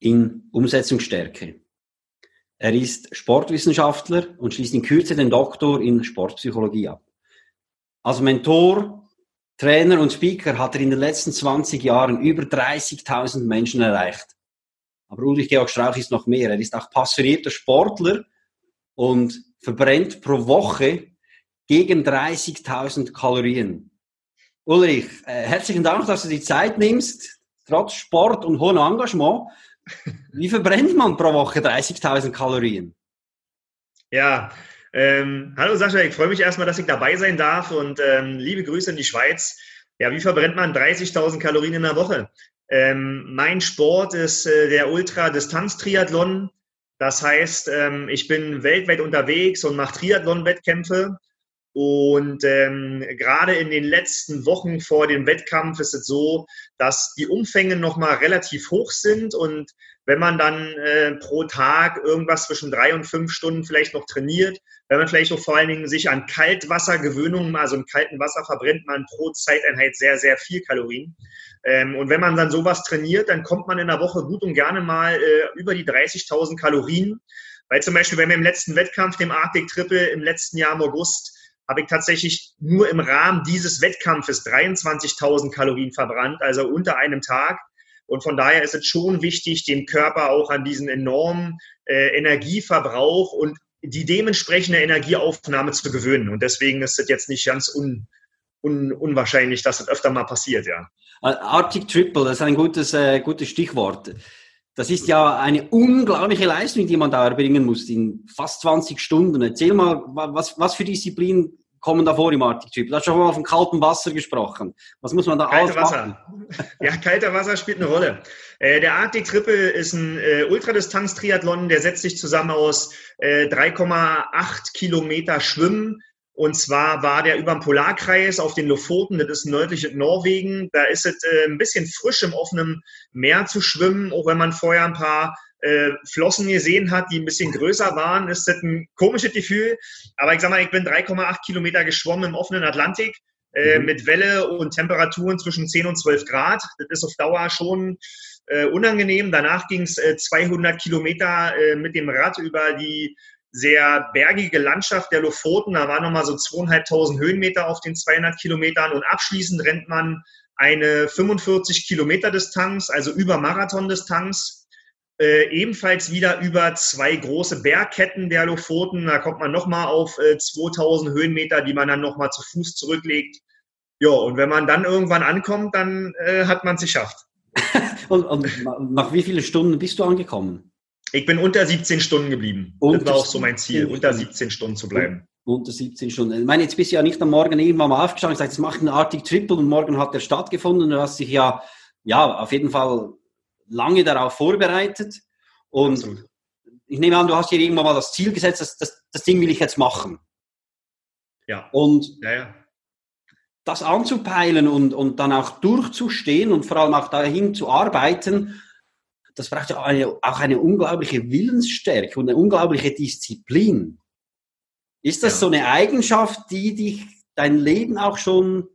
in Umsetzungsstärke. Er ist Sportwissenschaftler und schließt in Kürze den Doktor in Sportpsychologie ab. Als Mentor, Trainer und Speaker hat er in den letzten 20 Jahren über 30.000 Menschen erreicht. Aber Ulrich Georg Strauch ist noch mehr. Er ist auch passionierter Sportler und verbrennt pro Woche gegen 30.000 Kalorien. Ulrich, äh, herzlichen Dank, dass du die Zeit nimmst, trotz Sport und hohem Engagement. Wie verbrennt man pro Woche 30.000 Kalorien? Ja, ähm, hallo Sascha, ich freue mich erstmal, dass ich dabei sein darf und ähm, liebe Grüße in die Schweiz. Ja, wie verbrennt man 30.000 Kalorien in der Woche? Ähm, mein Sport ist äh, der Ultra-Distanz-Triathlon. Das heißt, ähm, ich bin weltweit unterwegs und mache Triathlon-Wettkämpfe. Und ähm, gerade in den letzten Wochen vor dem Wettkampf ist es so, dass die Umfänge nochmal relativ hoch sind. Und wenn man dann äh, pro Tag irgendwas zwischen drei und fünf Stunden vielleicht noch trainiert, wenn man vielleicht auch vor allen Dingen sich an Kaltwassergewöhnungen, also im kalten Wasser verbrennt man pro Zeiteinheit sehr, sehr viel Kalorien. Ähm, und wenn man dann sowas trainiert, dann kommt man in der Woche gut und gerne mal äh, über die 30.000 Kalorien. Weil zum Beispiel, wenn wir im letzten Wettkampf, dem Arctic Triple im letzten Jahr im August, habe ich tatsächlich nur im Rahmen dieses Wettkampfes 23.000 Kalorien verbrannt, also unter einem Tag. Und von daher ist es schon wichtig, den Körper auch an diesen enormen äh, Energieverbrauch und die dementsprechende Energieaufnahme zu gewöhnen. Und deswegen ist es jetzt nicht ganz un, un, unwahrscheinlich, dass das öfter mal passiert, ja. Arctic Triple, das ist ein gutes, äh, gutes Stichwort. Das ist ja eine unglaubliche Leistung, die man da erbringen muss in fast 20 Stunden. Erzähl mal, was, was für Disziplinen kommen da vor im Arctic Trip? Du hast schon mal von kaltem Wasser gesprochen. Was muss man da Kalte Wasser. Ja, kalter Wasser spielt eine Rolle. Äh, der Arctic Triple ist ein äh, Ultradistanz-Triathlon, der setzt sich zusammen aus äh, 3,8 Kilometer Schwimmen. Und zwar war der über dem Polarkreis auf den Lofoten, das ist nördlich Norwegen. Da ist es äh, ein bisschen frisch im offenen Meer zu schwimmen, auch wenn man vorher ein paar äh, Flossen gesehen hat, die ein bisschen größer waren, ist das ein komisches Gefühl. Aber ich sag mal, ich bin 3,8 Kilometer geschwommen im offenen Atlantik äh, mhm. mit Welle und Temperaturen zwischen 10 und 12 Grad. Das ist auf Dauer schon äh, unangenehm. Danach ging es äh, 200 Kilometer äh, mit dem Rad über die sehr bergige Landschaft der Lofoten. Da waren nochmal so zweieinhalbtausend Höhenmeter auf den 200 Kilometern und abschließend rennt man eine 45 Kilometer Distanz, also über Marathon-Distanz äh, ebenfalls wieder über zwei große Bergketten der Lofoten. Da kommt man nochmal auf äh, 2000 Höhenmeter, die man dann nochmal zu Fuß zurücklegt. Ja, und wenn man dann irgendwann ankommt, dann äh, hat man es geschafft. und, und, nach wie vielen Stunden bist du angekommen? Ich bin unter 17 Stunden geblieben. Unter das war auch so mein Ziel, unter 17 Stunden zu bleiben. Unter 17 Stunden. Ich meine, jetzt bist du ja nicht am Morgen irgendwann mal aufgestanden und gesagt, jetzt mach einen Arctic Triple und morgen hat der stattgefunden. Du hast dich ja, ja, auf jeden Fall lange darauf vorbereitet und Absolut. ich nehme an, du hast hier irgendwann mal das Ziel gesetzt, dass, das, das Ding will ich jetzt machen. Ja. Und ja, ja. das anzupeilen und, und dann auch durchzustehen und vor allem auch dahin zu arbeiten, das braucht ja eine, auch eine unglaubliche Willensstärke und eine unglaubliche Disziplin. Ist das ja. so eine Eigenschaft, die dich dein Leben auch schon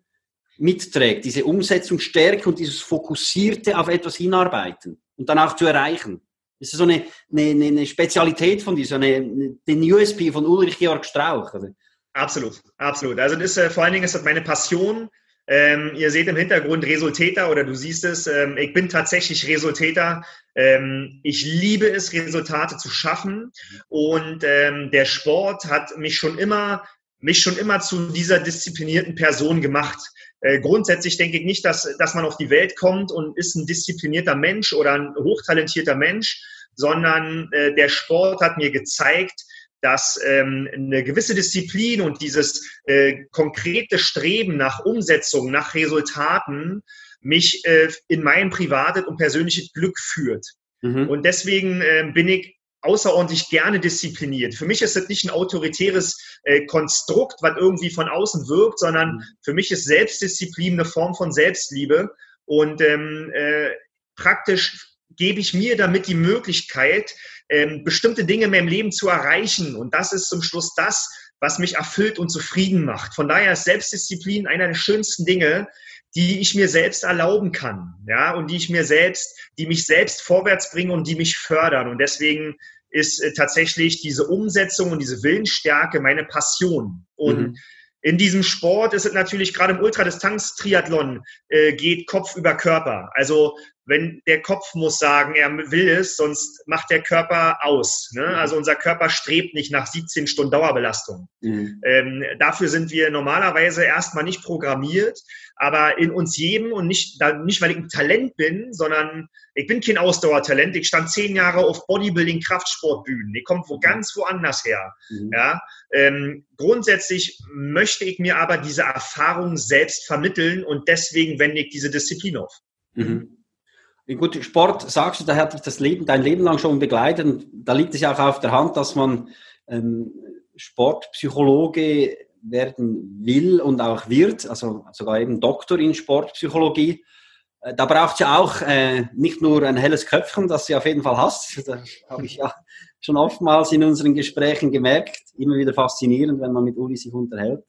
mitträgt, diese Umsetzungsstärke und dieses fokussierte auf etwas hinarbeiten und dann auch zu erreichen. Das ist so eine, eine, eine Spezialität von dir, so eine, den USP von Ulrich Georg Strauch. Also. Absolut, absolut. Also das äh, vor allen Dingen ist das meine Passion. Ähm, ihr seht im Hintergrund Resultäter oder du siehst es. Ähm, ich bin tatsächlich Resultäter. Ähm, ich liebe es, Resultate zu schaffen. Und ähm, der Sport hat mich schon immer mich schon immer zu dieser disziplinierten Person gemacht. Äh, grundsätzlich denke ich nicht, dass, dass man auf die Welt kommt und ist ein disziplinierter Mensch oder ein hochtalentierter Mensch, sondern äh, der Sport hat mir gezeigt, dass ähm, eine gewisse Disziplin und dieses äh, konkrete Streben nach Umsetzung, nach Resultaten mich äh, in mein privates und persönliches Glück führt. Mhm. Und deswegen äh, bin ich außerordentlich gerne diszipliniert. Für mich ist das nicht ein autoritäres äh, Konstrukt, was irgendwie von außen wirkt, sondern für mich ist Selbstdisziplin eine Form von Selbstliebe. Und ähm, äh, praktisch gebe ich mir damit die Möglichkeit, ähm, bestimmte Dinge in meinem Leben zu erreichen. Und das ist zum Schluss das, was mich erfüllt und zufrieden macht. Von daher ist Selbstdisziplin einer der schönsten Dinge, die ich mir selbst erlauben kann, ja, und die ich mir selbst, die mich selbst vorwärts bringen und die mich fördern. Und deswegen ist äh, tatsächlich diese Umsetzung und diese Willensstärke meine Passion. Und mhm. in diesem Sport ist es natürlich gerade im Ultradistanz-Triathlon äh, geht Kopf über Körper. Also wenn der Kopf muss sagen, er will es, sonst macht der Körper aus. Ne? Mhm. Also unser Körper strebt nicht nach 17 Stunden Dauerbelastung. Mhm. Ähm, dafür sind wir normalerweise erstmal nicht programmiert, aber in uns jedem und nicht, da, nicht weil ich ein Talent bin, sondern ich bin kein Ausdauertalent. Ich stand zehn Jahre auf Bodybuilding, Kraftsportbühnen. Ich komme wo ganz woanders her. Mhm. Ja, ähm, grundsätzlich möchte ich mir aber diese Erfahrung selbst vermitteln und deswegen wende ich diese Disziplin auf. Mhm. Gut, Sport, sagst du, da hat dich das Leben, dein Leben lang schon begleitet. Und da liegt es ja auch auf der Hand, dass man ähm, Sportpsychologe werden will und auch wird, also sogar eben Doktor in Sportpsychologie. Äh, da braucht es ja auch äh, nicht nur ein helles Köpfchen, das du auf jeden Fall hast. Das habe ich ja schon oftmals in unseren Gesprächen gemerkt. Immer wieder faszinierend, wenn man mit Uli sich unterhält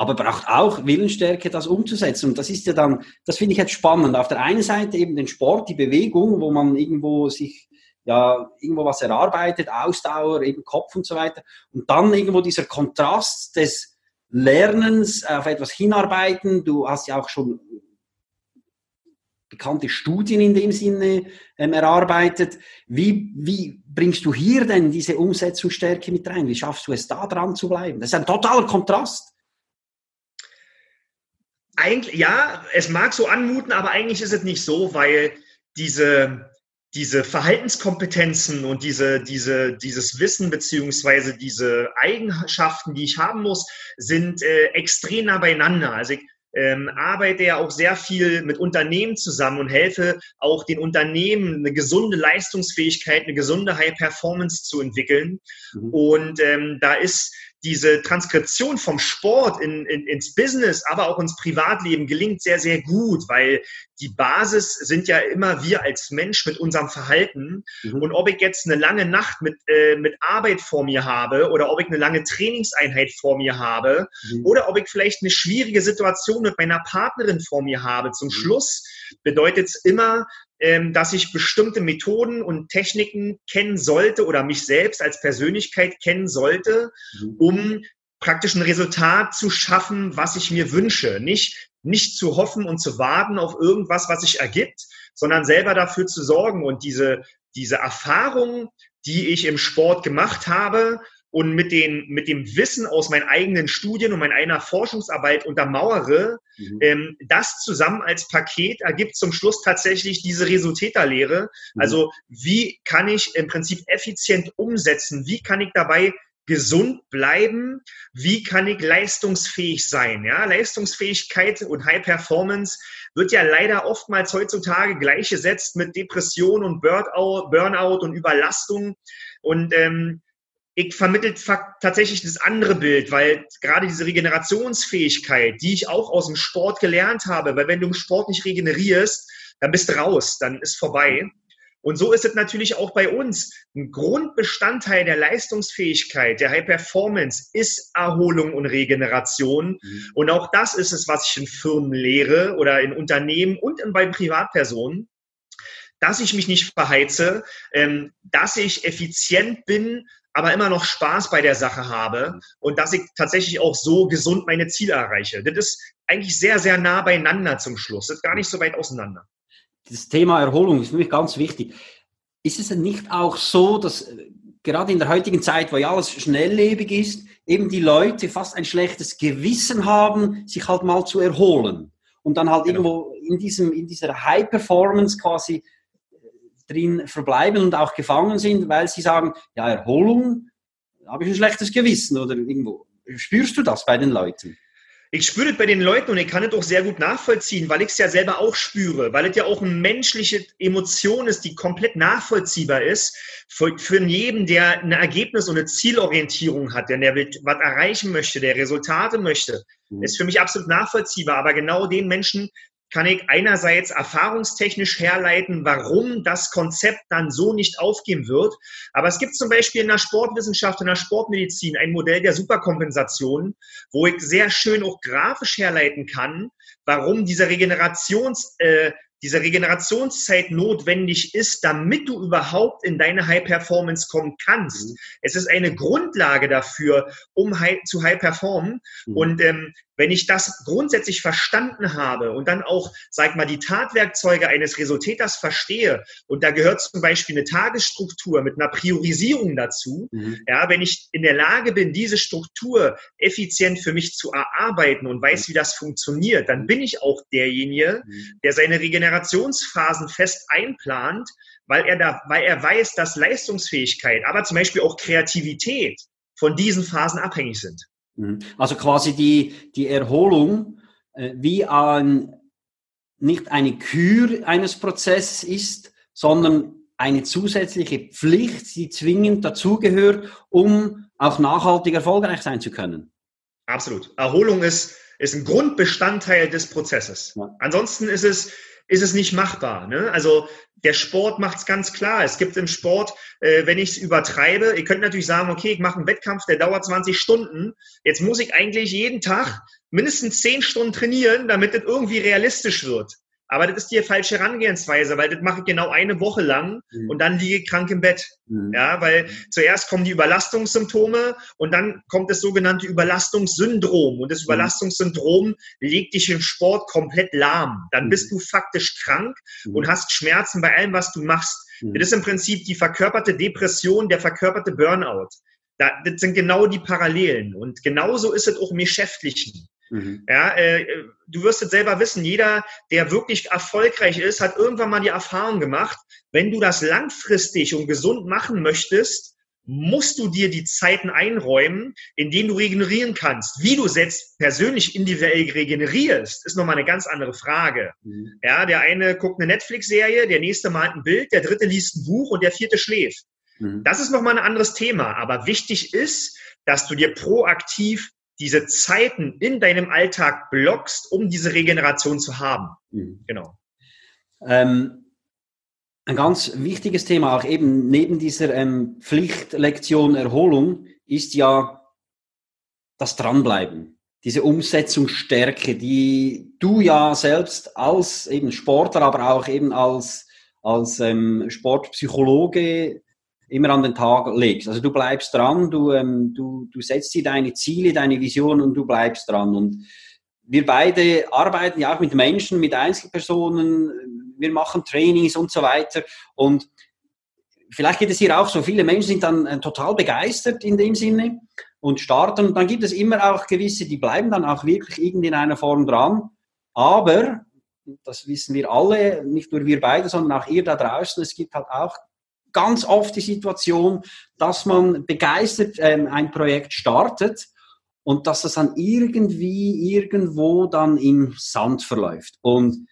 aber braucht auch Willensstärke, das umzusetzen. Und das ist ja dann, das finde ich jetzt spannend. Auf der einen Seite eben den Sport, die Bewegung, wo man irgendwo sich ja irgendwo was erarbeitet, Ausdauer, eben Kopf und so weiter. Und dann irgendwo dieser Kontrast des Lernens, auf etwas hinarbeiten. Du hast ja auch schon bekannte Studien in dem Sinne ähm, erarbeitet. Wie, wie bringst du hier denn diese Umsetzungsstärke mit rein? Wie schaffst du es, da dran zu bleiben? Das ist ein totaler Kontrast eigentlich, ja, es mag so anmuten, aber eigentlich ist es nicht so, weil diese, diese Verhaltenskompetenzen und diese, diese, dieses Wissen beziehungsweise diese Eigenschaften, die ich haben muss, sind äh, extrem nah beieinander. Also ich ähm, arbeite ja auch sehr viel mit Unternehmen zusammen und helfe auch den Unternehmen eine gesunde Leistungsfähigkeit, eine gesunde High Performance zu entwickeln. Mhm. Und ähm, da ist diese Transkription vom Sport in, in, ins Business, aber auch ins Privatleben gelingt sehr, sehr gut, weil die Basis sind ja immer wir als Mensch mit unserem Verhalten. Mhm. Und ob ich jetzt eine lange Nacht mit, äh, mit Arbeit vor mir habe oder ob ich eine lange Trainingseinheit vor mir habe mhm. oder ob ich vielleicht eine schwierige Situation mit meiner Partnerin vor mir habe, zum mhm. Schluss bedeutet es immer, ähm, dass ich bestimmte Methoden und Techniken kennen sollte oder mich selbst als Persönlichkeit kennen sollte, mhm. um praktisch ein Resultat zu schaffen, was ich mir wünsche. Nicht, nicht zu hoffen und zu warten auf irgendwas, was sich ergibt, sondern selber dafür zu sorgen und diese, diese Erfahrung, die ich im Sport gemacht habe, und mit, den, mit dem Wissen aus meinen eigenen Studien und meiner eigener Forschungsarbeit untermauere, mhm. ähm, das zusammen als Paket ergibt zum Schluss tatsächlich diese Resultäterlehre. Mhm. Also wie kann ich im Prinzip effizient umsetzen? Wie kann ich dabei gesund bleiben? Wie kann ich leistungsfähig sein? Ja, Leistungsfähigkeit und High Performance wird ja leider oftmals heutzutage gleichgesetzt mit Depression und Burnout, und Überlastung. Und ähm, ich vermittle tatsächlich das andere Bild, weil gerade diese Regenerationsfähigkeit, die ich auch aus dem Sport gelernt habe, weil wenn du im Sport nicht regenerierst, dann bist du raus, dann ist vorbei. Und so ist es natürlich auch bei uns. Ein Grundbestandteil der Leistungsfähigkeit, der High Performance ist Erholung und Regeneration. Mhm. Und auch das ist es, was ich in Firmen lehre oder in Unternehmen und bei Privatpersonen, dass ich mich nicht verheize, ähm, dass ich effizient bin, aber immer noch Spaß bei der Sache habe und dass ich tatsächlich auch so gesund meine Ziele erreiche. Das ist eigentlich sehr, sehr nah beieinander zum Schluss. Das ist gar nicht so weit auseinander. Das Thema Erholung ist für mich ganz wichtig. Ist es denn nicht auch so, dass äh, gerade in der heutigen Zeit, wo ja alles schnelllebig ist, eben die Leute fast ein schlechtes Gewissen haben, sich halt mal zu erholen und dann halt genau. irgendwo in diesem, in dieser High Performance quasi drin verbleiben und auch gefangen sind, weil sie sagen, ja, Erholung, habe ich ein schlechtes Gewissen oder irgendwo. Spürst du das bei den Leuten? Ich spüre das bei den Leuten und ich kann es auch sehr gut nachvollziehen, weil ich es ja selber auch spüre, weil es ja auch eine menschliche Emotion ist, die komplett nachvollziehbar ist für, für jeden, der ein Ergebnis und eine Zielorientierung hat, der, der was erreichen möchte, der Resultate möchte. Mhm. Ist für mich absolut nachvollziehbar, aber genau den Menschen kann ich einerseits erfahrungstechnisch herleiten, warum das Konzept dann so nicht aufgehen wird. Aber es gibt zum Beispiel in der Sportwissenschaft, in der Sportmedizin ein Modell der Superkompensation, wo ich sehr schön auch grafisch herleiten kann, warum dieser Regenerations, äh, diese Regenerationszeit notwendig ist, damit du überhaupt in deine High Performance kommen kannst. Mhm. Es ist eine Grundlage dafür, um high, zu High Performen. Mhm. Und ähm, wenn ich das grundsätzlich verstanden habe und dann auch, sag mal, die Tatwerkzeuge eines Resultators verstehe, und da gehört zum Beispiel eine Tagesstruktur mit einer Priorisierung dazu, mhm. ja, wenn ich in der Lage bin, diese Struktur effizient für mich zu erarbeiten und weiß, wie das funktioniert, dann bin ich auch derjenige, mhm. der seine Regenerationsphasen fest einplant, weil er da, weil er weiß, dass Leistungsfähigkeit, aber zum Beispiel auch Kreativität von diesen Phasen abhängig sind. Mhm. Also quasi die, die Erholung äh, wie ein, nicht eine Kür eines Prozesses ist, sondern eine zusätzliche Pflicht, die zwingend dazugehört, um auch nachhaltig erfolgreich sein zu können. Absolut. Erholung ist, ist ein Grundbestandteil des Prozesses. Ja. Ansonsten ist es, ist es nicht machbar. Ne? Also der Sport macht es ganz klar. Es gibt im Sport, äh, wenn ich es übertreibe, ihr könnt natürlich sagen, okay, ich mache einen Wettkampf, der dauert 20 Stunden. Jetzt muss ich eigentlich jeden Tag mindestens 10 Stunden trainieren, damit es irgendwie realistisch wird. Aber das ist die falsche Herangehensweise, weil das mache ich genau eine Woche lang mhm. und dann liege ich krank im Bett. Mhm. Ja, weil zuerst kommen die Überlastungssymptome und dann kommt das sogenannte Überlastungssyndrom. Und das mhm. Überlastungssyndrom legt dich im Sport komplett lahm. Dann bist mhm. du faktisch krank mhm. und hast Schmerzen bei allem, was du machst. Das ist im Prinzip die verkörperte Depression, der verkörperte Burnout. das sind genau die Parallelen. Und genauso ist es auch im Geschäftlichen. Mhm. Ja, äh, du wirst es selber wissen, jeder, der wirklich erfolgreich ist, hat irgendwann mal die Erfahrung gemacht, wenn du das langfristig und gesund machen möchtest, musst du dir die Zeiten einräumen, in denen du regenerieren kannst. Wie du selbst persönlich individuell regenerierst, ist nochmal eine ganz andere Frage. Mhm. Ja, der eine guckt eine Netflix-Serie, der nächste malt ein Bild, der dritte liest ein Buch und der vierte schläft. Mhm. Das ist nochmal ein anderes Thema. Aber wichtig ist, dass du dir proaktiv diese Zeiten in deinem Alltag blockst, um diese Regeneration zu haben. Mhm. Genau. Ähm, ein ganz wichtiges Thema, auch eben neben dieser ähm, Pflichtlektion Erholung, ist ja das Dranbleiben, diese Umsetzungsstärke, die du ja selbst als eben Sportler, aber auch eben als, als ähm, Sportpsychologe immer an den Tag legst. Also du bleibst dran, du, ähm, du, du setzt dir deine Ziele, deine Vision und du bleibst dran. Und wir beide arbeiten ja auch mit Menschen, mit Einzelpersonen, wir machen Trainings und so weiter. Und vielleicht geht es hier auch so, viele Menschen sind dann äh, total begeistert in dem Sinne und starten. Und dann gibt es immer auch gewisse, die bleiben dann auch wirklich irgendwie in einer Form dran. Aber, das wissen wir alle, nicht nur wir beide, sondern auch ihr da draußen, es gibt halt auch ganz oft die Situation, dass man begeistert ähm, ein Projekt startet und dass das dann irgendwie irgendwo dann im Sand verläuft. Und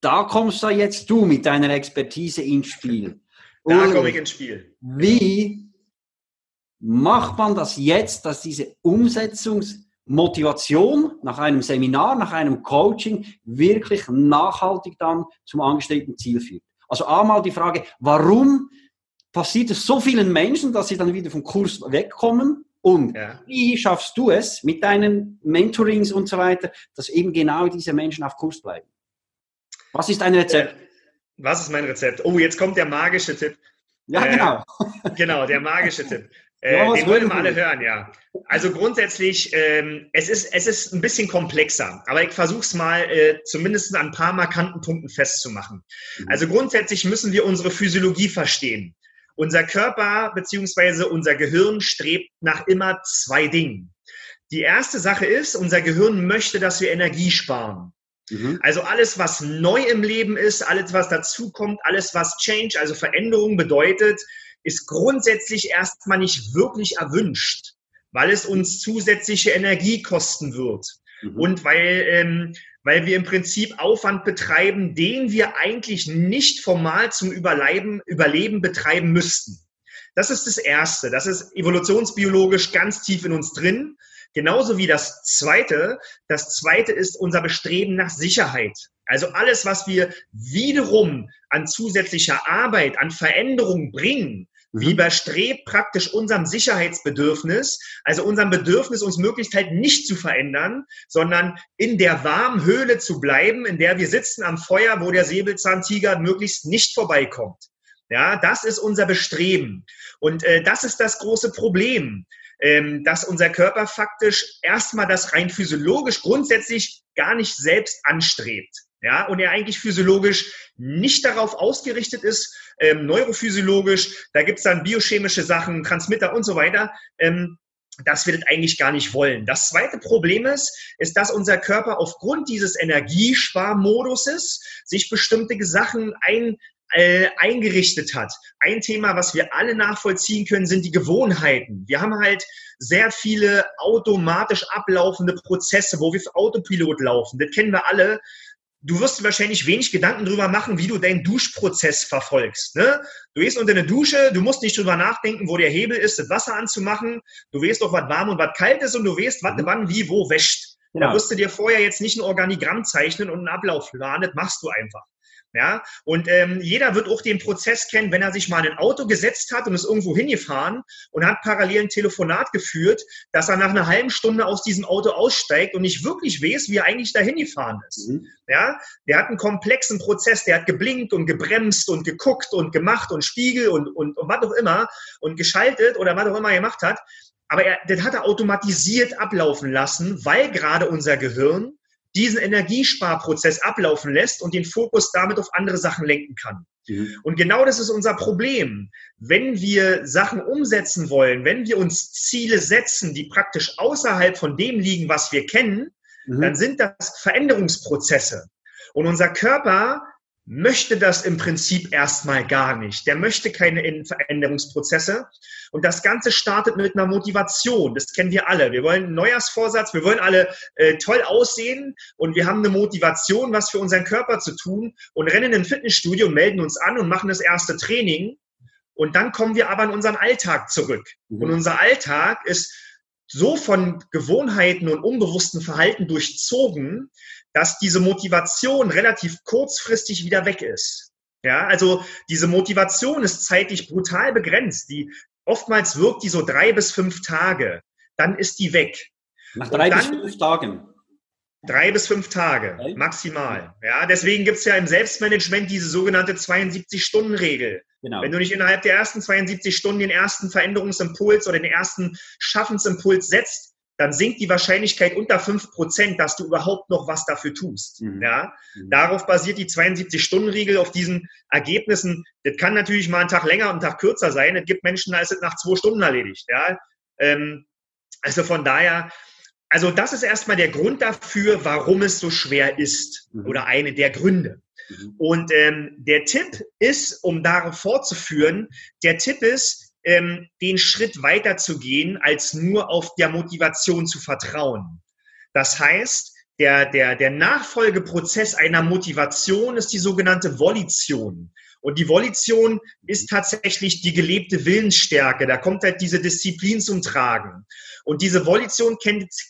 da kommst da jetzt du mit deiner Expertise ins Spiel. Da komme ich ins Spiel. Wie macht man das jetzt, dass diese Umsetzungsmotivation nach einem Seminar, nach einem Coaching wirklich nachhaltig dann zum angestrebten Ziel führt? Also einmal die Frage, warum passiert es so vielen Menschen, dass sie dann wieder vom Kurs wegkommen. Und ja. wie schaffst du es mit deinen Mentorings und so weiter, dass eben genau diese Menschen auf Kurs bleiben? Was ist dein Rezept? Äh, was ist mein Rezept? Oh, jetzt kommt der magische Tipp. Ja, äh, genau. genau, der magische Tipp. Äh, ja, den wollen wir alle hören, ja. Also grundsätzlich, ähm, es, ist, es ist ein bisschen komplexer, aber ich versuche es mal äh, zumindest an ein paar markanten Punkten festzumachen. Mhm. Also grundsätzlich müssen wir unsere Physiologie verstehen. Unser Körper beziehungsweise unser Gehirn strebt nach immer zwei Dingen. Die erste Sache ist, unser Gehirn möchte, dass wir Energie sparen. Mhm. Also alles, was neu im Leben ist, alles, was dazukommt, alles, was Change, also Veränderung bedeutet, ist grundsätzlich erstmal nicht wirklich erwünscht, weil es uns zusätzliche Energie kosten wird. Mhm. und weil, ähm, weil wir im Prinzip Aufwand betreiben, den wir eigentlich nicht formal zum Überleben, Überleben betreiben müssten. Das ist das Erste. Das ist evolutionsbiologisch ganz tief in uns drin. Genauso wie das Zweite. Das Zweite ist unser Bestreben nach Sicherheit. Also alles, was wir wiederum an zusätzlicher Arbeit, an Veränderungen bringen, wie überstrebt praktisch unserem Sicherheitsbedürfnis, also unserem Bedürfnis, uns möglichst halt nicht zu verändern, sondern in der warmen Höhle zu bleiben, in der wir sitzen am Feuer, wo der Säbelzahntiger möglichst nicht vorbeikommt. Ja, das ist unser Bestreben. Und äh, das ist das große Problem, ähm, dass unser Körper faktisch erstmal das rein physiologisch grundsätzlich gar nicht selbst anstrebt. Ja, und er eigentlich physiologisch nicht darauf ausgerichtet ist, ähm, neurophysiologisch, da gibt's dann biochemische Sachen, Transmitter und so weiter, ähm, dass wir das eigentlich gar nicht wollen. Das zweite Problem ist, ist, dass unser Körper aufgrund dieses Energiesparmoduses sich bestimmte Sachen ein, äh, eingerichtet hat. Ein Thema, was wir alle nachvollziehen können, sind die Gewohnheiten. Wir haben halt sehr viele automatisch ablaufende Prozesse, wo wir für Autopilot laufen. Das kennen wir alle du wirst dir wahrscheinlich wenig Gedanken drüber machen, wie du deinen Duschprozess verfolgst. Ne? Du gehst unter eine Dusche, du musst nicht drüber nachdenken, wo der Hebel ist, das Wasser anzumachen. Du weißt doch, was warm und was kalt ist und du weißt, was mhm. wann, wie, wo wäscht. Genau. Da wirst du dir vorher jetzt nicht ein Organigramm zeichnen und einen Ablauf planen, das machst du einfach. Ja, und ähm, jeder wird auch den Prozess kennen, wenn er sich mal in ein Auto gesetzt hat und ist irgendwo hingefahren und hat parallel ein Telefonat geführt, dass er nach einer halben Stunde aus diesem Auto aussteigt und nicht wirklich weiß, wie er eigentlich da hingefahren ist. Mhm. Ja, der hat einen komplexen Prozess, der hat geblinkt und gebremst und geguckt und gemacht und Spiegel und, und, und was auch immer und geschaltet oder was auch immer er gemacht hat. Aber er, das hat er automatisiert ablaufen lassen, weil gerade unser Gehirn diesen Energiesparprozess ablaufen lässt und den Fokus damit auf andere Sachen lenken kann. Mhm. Und genau das ist unser Problem. Wenn wir Sachen umsetzen wollen, wenn wir uns Ziele setzen, die praktisch außerhalb von dem liegen, was wir kennen, mhm. dann sind das Veränderungsprozesse. Und unser Körper möchte das im Prinzip erstmal gar nicht. Der möchte keine Veränderungsprozesse. Und das Ganze startet mit einer Motivation. Das kennen wir alle. Wir wollen einen Neujahrsvorsatz, wir wollen alle äh, toll aussehen und wir haben eine Motivation, was für unseren Körper zu tun und rennen in ein Fitnessstudio, melden uns an und machen das erste Training. Und dann kommen wir aber in unseren Alltag zurück. Mhm. Und unser Alltag ist so von Gewohnheiten und unbewussten Verhalten durchzogen, dass diese Motivation relativ kurzfristig wieder weg ist. Ja, also diese Motivation ist zeitlich brutal begrenzt. Die oftmals wirkt die so drei bis fünf Tage. Dann ist die weg. Nach drei dann, bis fünf Tagen. Drei bis fünf Tage, okay. maximal. Ja, deswegen gibt's ja im Selbstmanagement diese sogenannte 72-Stunden-Regel. Genau. Wenn du nicht innerhalb der ersten 72 Stunden den ersten Veränderungsimpuls oder den ersten Schaffensimpuls setzt, dann sinkt die Wahrscheinlichkeit unter fünf Prozent, dass du überhaupt noch was dafür tust. Mhm. Ja? Mhm. Darauf basiert die 72-Stunden-Regel auf diesen Ergebnissen. Das kann natürlich mal einen Tag länger und einen Tag kürzer sein. Es gibt Menschen, da ist es nach zwei Stunden erledigt. Ja? Ähm, also von daher, also das ist erstmal der Grund dafür, warum es so schwer ist. Mhm. Oder eine der Gründe. Mhm. Und ähm, der Tipp ist, um darauf fortzuführen, der Tipp ist, ähm, den Schritt weiter zu gehen, als nur auf der Motivation zu vertrauen. Das heißt, der, der, der Nachfolgeprozess einer Motivation ist die sogenannte Volition. Und die Volition ist tatsächlich die gelebte Willensstärke. Da kommt halt diese Disziplin zum Tragen. Und diese Volition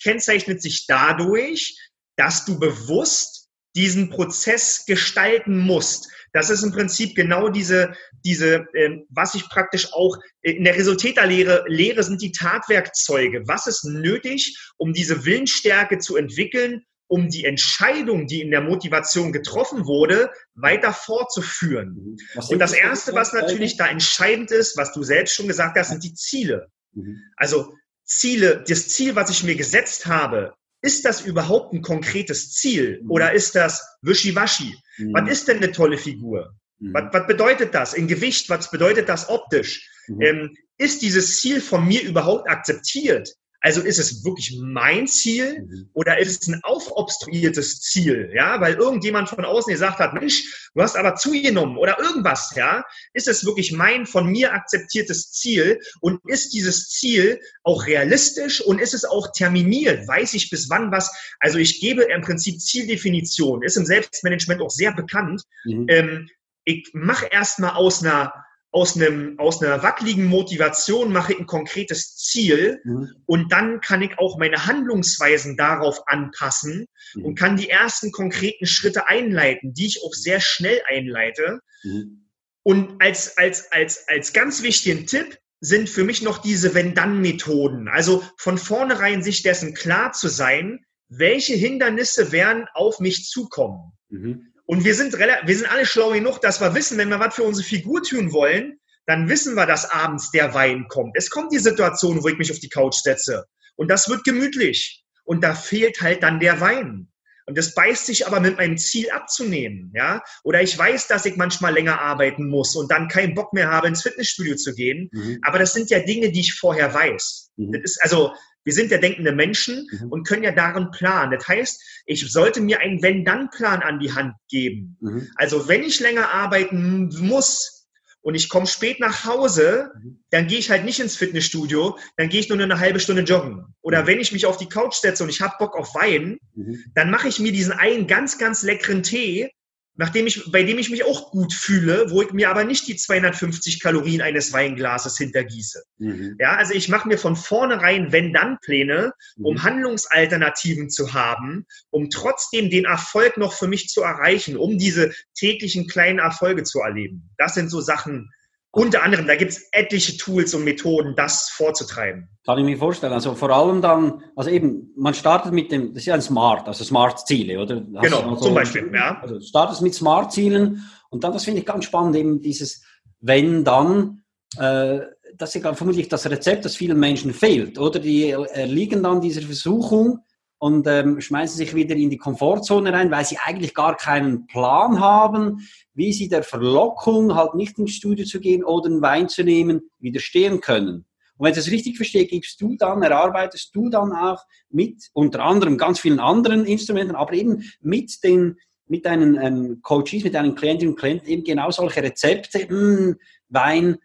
kennzeichnet sich dadurch, dass du bewusst diesen Prozess gestalten musst. Das ist im Prinzip genau diese, diese, ähm, was ich praktisch auch in der Resultäterlehre lehre, sind die Tatwerkzeuge. Was ist nötig, um diese Willensstärke zu entwickeln, um die Entscheidung, die in der Motivation getroffen wurde, weiter fortzuführen. Mhm. Und das Erste, was natürlich da entscheidend ist, was du selbst schon gesagt hast, sind die Ziele. Mhm. Also Ziele, das Ziel, was ich mir gesetzt habe, ist das überhaupt ein konkretes Ziel mhm. oder ist das wischiwaschi? Mhm. Was ist denn eine tolle Figur? Mhm. Was, was, bedeutet das in Gewicht? Was bedeutet das optisch? Mhm. Ähm, ist dieses Ziel von mir überhaupt akzeptiert? Also ist es wirklich mein Ziel mhm. oder ist es ein aufobstruiertes Ziel? Ja, weil irgendjemand von außen gesagt hat, Mensch, du hast aber zugenommen oder irgendwas. Ja, ist es wirklich mein von mir akzeptiertes Ziel und ist dieses Ziel auch realistisch und ist es auch terminiert? Weiß ich bis wann was? Also ich gebe im Prinzip Zieldefinition, ist im Selbstmanagement auch sehr bekannt. Mhm. Ähm, ich mache erstmal aus einer aus, einem, aus einer wackeligen Motivation mache ich ein konkretes Ziel mhm. und dann kann ich auch meine Handlungsweisen darauf anpassen mhm. und kann die ersten konkreten Schritte einleiten, die ich auch sehr schnell einleite. Mhm. Und als, als, als, als ganz wichtigen Tipp sind für mich noch diese Wenn-Dann-Methoden. Also von vornherein sich dessen klar zu sein, welche Hindernisse werden auf mich zukommen. Mhm. Und wir sind, wir sind alle schlau genug, dass wir wissen, wenn wir was für unsere Figur tun wollen, dann wissen wir, dass abends der Wein kommt. Es kommt die Situation, wo ich mich auf die Couch setze. Und das wird gemütlich. Und da fehlt halt dann der Wein. Und das beißt sich aber mit meinem Ziel abzunehmen, ja. Oder ich weiß, dass ich manchmal länger arbeiten muss und dann keinen Bock mehr habe, ins Fitnessstudio zu gehen. Mhm. Aber das sind ja Dinge, die ich vorher weiß. Mhm. Das ist also, wir sind ja denkende Menschen mhm. und können ja darin planen. Das heißt, ich sollte mir einen Wenn-Dann-Plan an die Hand geben. Mhm. Also wenn ich länger arbeiten muss und ich komme spät nach Hause, mhm. dann gehe ich halt nicht ins Fitnessstudio, dann gehe ich nur eine halbe Stunde joggen. Oder mhm. wenn ich mich auf die Couch setze und ich habe Bock auf Wein, mhm. dann mache ich mir diesen einen ganz, ganz leckeren Tee nachdem ich, bei dem ich mich auch gut fühle, wo ich mir aber nicht die 250 Kalorien eines Weinglases hintergieße. Mhm. Ja, also ich mache mir von vornherein Wenn-Dann-Pläne, um mhm. Handlungsalternativen zu haben, um trotzdem den Erfolg noch für mich zu erreichen, um diese täglichen kleinen Erfolge zu erleben. Das sind so Sachen, unter anderem, da gibt es etliche Tools und Methoden, das vorzutreiben. Kann ich mir vorstellen. Also vor allem dann, also eben, man startet mit dem, das ist ja ein Smart, also Smart-Ziele, oder? Hast genau, so, zum Beispiel, ja. Also startest mit Smart-Zielen und dann, das finde ich ganz spannend, eben dieses Wenn, dann, äh, das ist ja vermutlich das Rezept, das vielen Menschen fehlt, oder? Die erliegen dann dieser Versuchung, und ähm, schmeißen sich wieder in die Komfortzone rein, weil sie eigentlich gar keinen Plan haben, wie sie der Verlockung, halt nicht ins Studio zu gehen oder einen Wein zu nehmen, widerstehen können. Und wenn ich das richtig verstehe, gibst du dann, erarbeitest du dann auch mit unter anderem ganz vielen anderen Instrumenten, aber eben mit den mit deinen ähm, Coaches, mit deinen Klientinnen und Klienten eben genau solche Rezepte, mh, hm, Wein,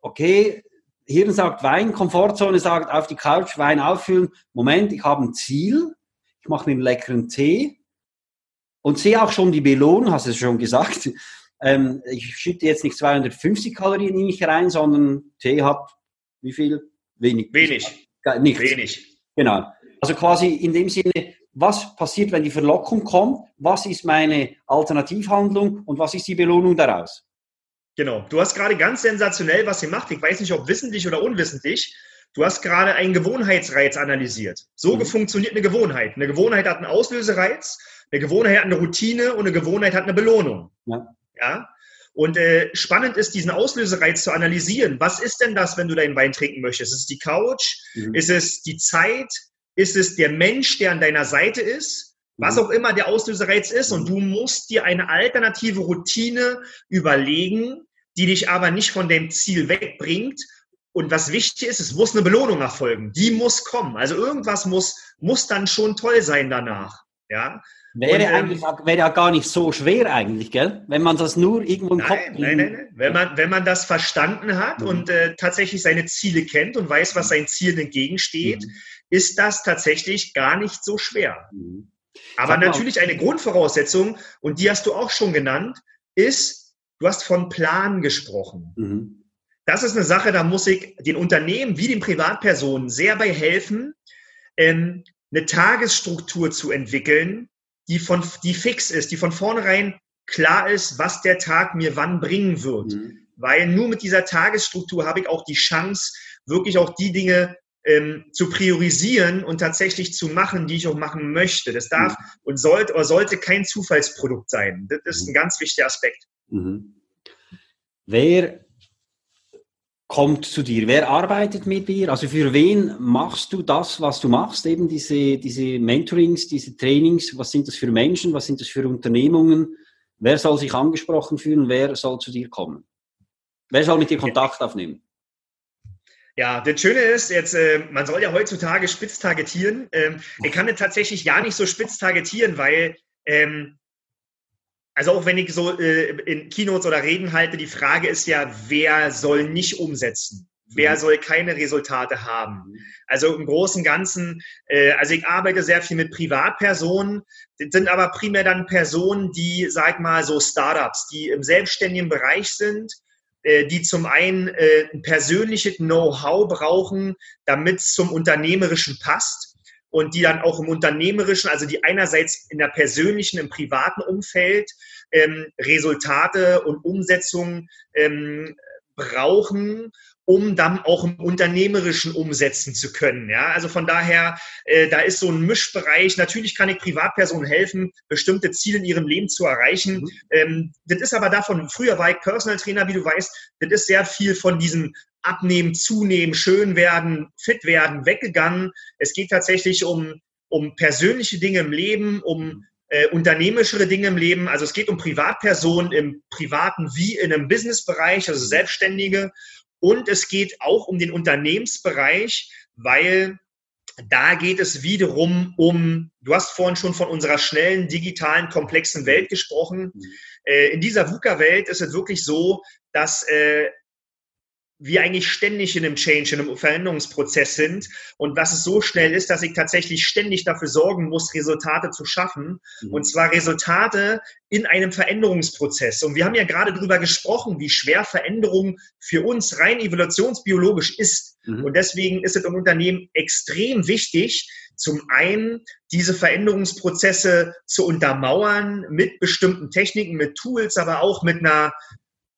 okay, Hirn sagt Wein, Komfortzone sagt auf die Couch, Wein auffüllen. Moment, ich habe ein Ziel. Ich mache mir einen leckeren Tee und sehe auch schon die Belohnung, hast du es schon gesagt. Ähm, ich schütte jetzt nicht 250 Kalorien in mich rein, sondern Tee hat wie viel? Wenig. Wenig. Nichts. Wenig. Genau. Also quasi in dem Sinne, was passiert, wenn die Verlockung kommt? Was ist meine Alternativhandlung und was ist die Belohnung daraus? Genau. Du hast gerade ganz sensationell was gemacht. Ich weiß nicht, ob wissentlich oder unwissentlich. Du hast gerade einen Gewohnheitsreiz analysiert. So mhm. funktioniert eine Gewohnheit. Eine Gewohnheit hat einen Auslösereiz, eine Gewohnheit hat eine Routine und eine Gewohnheit hat eine Belohnung. Ja. ja? Und äh, spannend ist, diesen Auslösereiz zu analysieren. Was ist denn das, wenn du deinen Wein trinken möchtest? Ist es die Couch? Mhm. Ist es die Zeit? Ist es der Mensch, der an deiner Seite ist? was mhm. auch immer der Auslösereiz ist. Und du musst dir eine alternative Routine überlegen, die dich aber nicht von dem Ziel wegbringt. Und was wichtig ist, es muss eine Belohnung erfolgen. Die muss kommen. Also irgendwas muss, muss dann schon toll sein danach. Ja. Wäre und, ähm, eigentlich wäre ja gar nicht so schwer eigentlich, gell? Wenn man das nur irgendwo im nein, Kopf. Nein, nein, nein. Wenn man, wenn man das verstanden hat mhm. und äh, tatsächlich seine Ziele kennt und weiß, was sein Ziel entgegensteht, mhm. ist das tatsächlich gar nicht so schwer. Mhm. Aber natürlich eine Grundvoraussetzung, und die hast du auch schon genannt, ist, du hast von Plan gesprochen. Mhm. Das ist eine Sache, da muss ich den Unternehmen wie den Privatpersonen sehr bei helfen, ähm, eine Tagesstruktur zu entwickeln, die, von, die fix ist, die von vornherein klar ist, was der Tag mir wann bringen wird. Mhm. Weil nur mit dieser Tagesstruktur habe ich auch die Chance, wirklich auch die Dinge ähm, zu priorisieren und tatsächlich zu machen, die ich auch machen möchte. Das darf mhm. und sollte oder sollte kein Zufallsprodukt sein. Das ist mhm. ein ganz wichtiger Aspekt. Mhm. Wer kommt zu dir? Wer arbeitet mit dir? Also für wen machst du das, was du machst? Eben diese, diese Mentorings, diese Trainings. Was sind das für Menschen? Was sind das für Unternehmungen? Wer soll sich angesprochen fühlen? Wer soll zu dir kommen? Wer soll mit dir Kontakt aufnehmen? Ja, das Schöne ist, jetzt, äh, man soll ja heutzutage spitz targetieren. Ähm, ich kann es tatsächlich ja nicht so spitz targetieren, weil, ähm, also auch wenn ich so äh, in Keynotes oder Reden halte, die Frage ist ja, wer soll nicht umsetzen? Wer mhm. soll keine Resultate haben? Mhm. Also im Großen und Ganzen, äh, also ich arbeite sehr viel mit Privatpersonen, das sind aber primär dann Personen, die, sag mal, so Startups, die im selbstständigen Bereich sind, äh, die zum einen äh, ein persönliches Know-how brauchen, damit es zum Unternehmerischen passt und die dann auch im unternehmerischen, also die einerseits in der persönlichen, im privaten Umfeld ähm, Resultate und Umsetzungen ähm, brauchen um dann auch im Unternehmerischen umsetzen zu können. Ja, also von daher, äh, da ist so ein Mischbereich. Natürlich kann ich Privatpersonen helfen, bestimmte Ziele in ihrem Leben zu erreichen. Mhm. Ähm, das ist aber davon, früher war ich Personal Trainer, wie du weißt, das ist sehr viel von diesem Abnehmen, Zunehmen, schön werden, fit werden, weggegangen. Es geht tatsächlich um, um persönliche Dinge im Leben, um äh, unternehmerischere Dinge im Leben. Also es geht um Privatpersonen im privaten wie in einem Businessbereich, also Selbstständige. Und es geht auch um den Unternehmensbereich, weil da geht es wiederum um, du hast vorhin schon von unserer schnellen, digitalen, komplexen Welt gesprochen. Mhm. Äh, in dieser VUCA-Welt ist es wirklich so, dass äh, wir eigentlich ständig in einem Change, in einem Veränderungsprozess sind und dass es so schnell ist, dass ich tatsächlich ständig dafür sorgen muss, Resultate zu schaffen. Mhm. Und zwar Resultate in einem Veränderungsprozess. Und wir haben ja gerade darüber gesprochen, wie schwer Veränderung für uns rein evolutionsbiologisch ist. Mhm. Und deswegen ist es im Unternehmen extrem wichtig, zum einen diese Veränderungsprozesse zu untermauern mit bestimmten Techniken, mit Tools, aber auch mit einer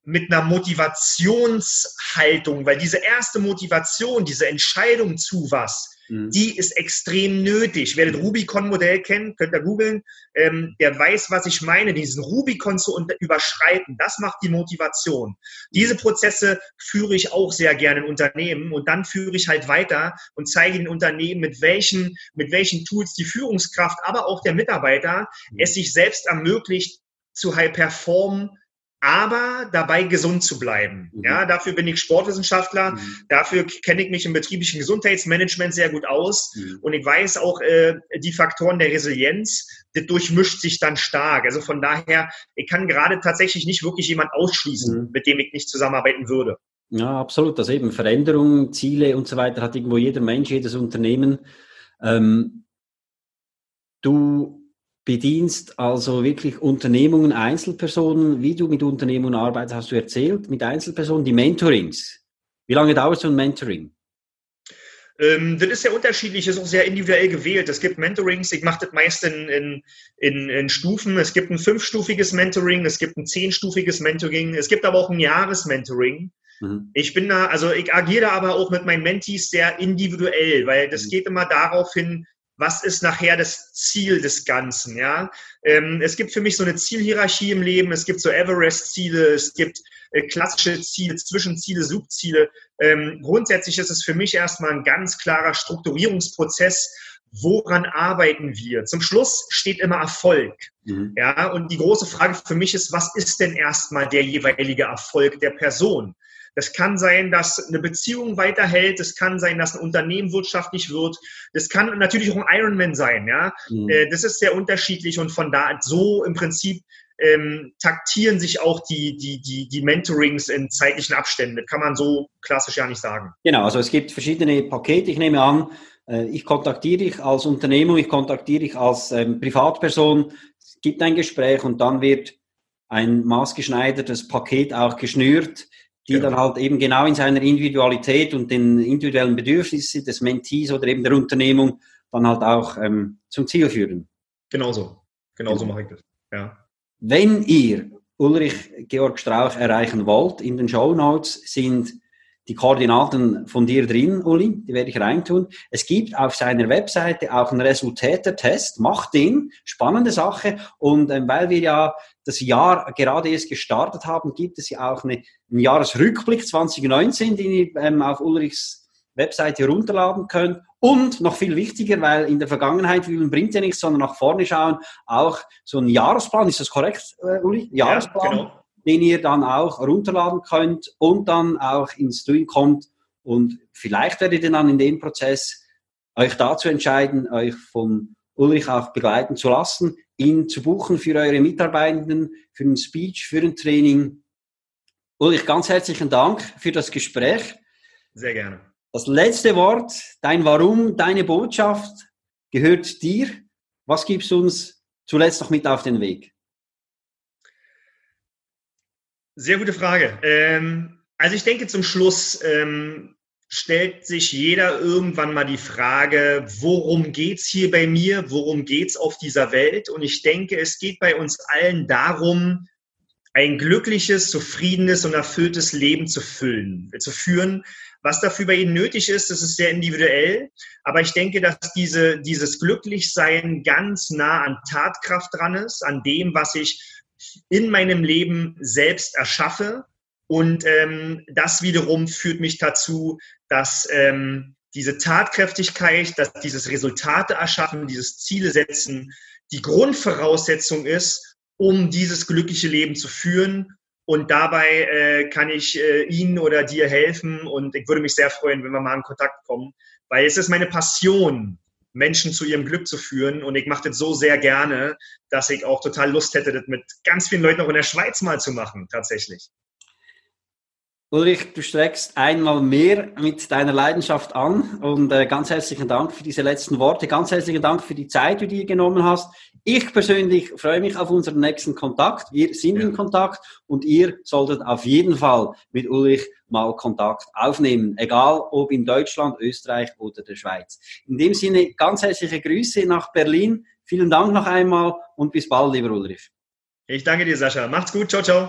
mit einer Motivationshaltung, weil diese erste Motivation, diese Entscheidung zu was, mhm. die ist extrem nötig. Wer das Rubicon-Modell kennt, könnt ihr googeln, ähm, der weiß, was ich meine, diesen Rubicon zu überschreiten. Das macht die Motivation. Diese Prozesse führe ich auch sehr gerne in Unternehmen und dann führe ich halt weiter und zeige den Unternehmen, mit welchen, mit welchen Tools die Führungskraft, aber auch der Mitarbeiter mhm. es sich selbst ermöglicht, zu high performen, aber dabei gesund zu bleiben. Mhm. Ja, dafür bin ich Sportwissenschaftler, mhm. dafür kenne ich mich im betrieblichen Gesundheitsmanagement sehr gut aus mhm. und ich weiß auch äh, die Faktoren der Resilienz, das durchmischt sich dann stark. Also von daher, ich kann gerade tatsächlich nicht wirklich jemand ausschließen, mhm. mit dem ich nicht zusammenarbeiten würde. Ja, absolut. Also eben Veränderungen, Ziele und so weiter hat irgendwo jeder Mensch, jedes Unternehmen. Ähm, du bedienst also wirklich Unternehmungen, Einzelpersonen. Wie du mit Unternehmungen arbeitest, hast du erzählt, mit Einzelpersonen, die Mentorings. Wie lange dauert so ein Mentoring? Ähm, das ist sehr unterschiedlich, ist auch sehr individuell gewählt. Es gibt Mentorings, ich mache das meist in, in, in, in, Stufen. Es gibt ein fünfstufiges Mentoring, es gibt ein zehnstufiges Mentoring, es gibt aber auch ein Jahresmentoring. Mhm. Ich bin da, also ich agiere aber auch mit meinen Mentees sehr individuell, weil das mhm. geht immer darauf hin, was ist nachher das Ziel des Ganzen, ja. Ähm, es gibt für mich so eine Zielhierarchie im Leben, es gibt so Everest-Ziele, es gibt äh, klassische Ziele, Zwischenziele, Subziele. Ähm, grundsätzlich ist es für mich erstmal ein ganz klarer Strukturierungsprozess, woran arbeiten wir? Zum Schluss steht immer Erfolg. Mhm. Ja, und die große Frage für mich ist, was ist denn erstmal der jeweilige Erfolg der Person? Das kann sein, dass eine Beziehung weiterhält. Das kann sein, dass ein Unternehmen wirtschaftlich wird. Das kann natürlich auch ein Ironman sein. Ja, mhm. Äh, das ist sehr unterschiedlich und von da so im Prinzip ähm, taktieren sich auch die, die, die, die Mentorings in zeitlichen Abständen. Das kann man so klassisch ja nicht sagen. Genau, also es gibt verschiedene Pakete. Ich nehme an, äh, ich kontaktiere dich als Unternehmung, ich kontaktiere dich als ähm, Privatperson. Es gibt ein Gespräch und dann wird ein maßgeschneidertes Paket auch geschnürt die genau. dann halt eben genau in seiner Individualität und den individuellen Bedürfnissen des Mentees oder eben der Unternehmung dann halt auch ähm, zum Ziel führen. Genauso. Genauso genau. mache ich das. Ja. Wenn ihr Ulrich Georg Strauch erreichen wollt, in den Show Notes sind die Koordinaten von dir drin, Uli, die werde ich reintun. Es gibt auf seiner Webseite auch einen Resultätertest, macht den, spannende Sache. Und ähm, weil wir ja das Jahr gerade erst gestartet haben, gibt es ja auch eine, einen Jahresrückblick 2019, den ihr ähm, auf Ulrichs Webseite herunterladen könnt. Und noch viel wichtiger, weil in der Vergangenheit, wie bringt ja nichts, sondern nach vorne schauen, auch so ein Jahresplan, ist das korrekt, äh, Uli? Jahresplan. Ja, genau den ihr dann auch runterladen könnt und dann auch ins Doing kommt Und vielleicht werdet ihr dann in dem Prozess euch dazu entscheiden, euch von Ulrich auch begleiten zu lassen, ihn zu buchen für eure Mitarbeitenden, für ein Speech, für ein Training. Ulrich, ganz herzlichen Dank für das Gespräch. Sehr gerne. Das letzte Wort, dein Warum, deine Botschaft gehört dir. Was gibst du uns zuletzt noch mit auf den Weg? Sehr gute Frage. Ähm, also ich denke zum Schluss ähm, stellt sich jeder irgendwann mal die Frage, worum geht's hier bei mir? Worum geht's auf dieser Welt? Und ich denke, es geht bei uns allen darum, ein glückliches, zufriedenes und erfülltes Leben zu füllen, zu führen. Was dafür bei Ihnen nötig ist, das ist sehr individuell. Aber ich denke, dass diese, dieses Glücklichsein ganz nah an Tatkraft dran ist, an dem, was ich in meinem Leben selbst erschaffe. Und ähm, das wiederum führt mich dazu, dass ähm, diese Tatkräftigkeit, dass dieses Resultate erschaffen, dieses Ziele setzen, die Grundvoraussetzung ist, um dieses glückliche Leben zu führen. Und dabei äh, kann ich äh, Ihnen oder dir helfen. Und ich würde mich sehr freuen, wenn wir mal in Kontakt kommen, weil es ist meine Passion, Menschen zu ihrem Glück zu führen. Und ich mache das so sehr gerne, dass ich auch total Lust hätte, das mit ganz vielen Leuten auch in der Schweiz mal zu machen, tatsächlich. Ulrich, du streckst einmal mehr mit deiner Leidenschaft an und äh, ganz herzlichen Dank für diese letzten Worte. Ganz herzlichen Dank für die Zeit, die du dir genommen hast. Ich persönlich freue mich auf unseren nächsten Kontakt. Wir sind ja. in Kontakt und ihr solltet auf jeden Fall mit Ulrich mal Kontakt aufnehmen, egal ob in Deutschland, Österreich oder der Schweiz. In dem Sinne ganz herzliche Grüße nach Berlin. Vielen Dank noch einmal und bis bald, lieber Ulrich. Ich danke dir, Sascha. Macht's gut. Ciao, ciao.